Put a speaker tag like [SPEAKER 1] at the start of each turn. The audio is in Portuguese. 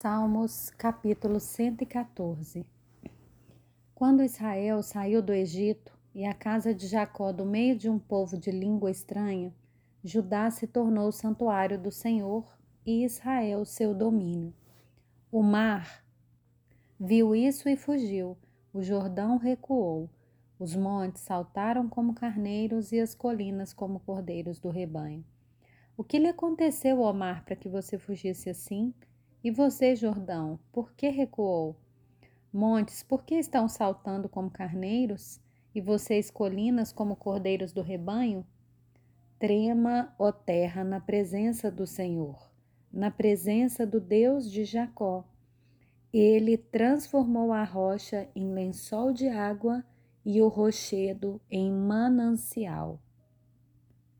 [SPEAKER 1] Salmos capítulo 114 Quando Israel saiu do Egito e a casa de Jacó do meio de um povo de língua estranha, Judá se tornou o santuário do Senhor e Israel seu domínio. O mar viu isso e fugiu, o Jordão recuou, os montes saltaram como carneiros e as colinas como cordeiros do rebanho. O que lhe aconteceu ao mar para que você fugisse assim? E você, Jordão, por que recuou? Montes, por que estão saltando como carneiros? E vocês, colinas, como cordeiros do rebanho? Trema, ó terra, na presença do Senhor, na presença do Deus de Jacó. Ele transformou a rocha em lençol de água e o rochedo em manancial.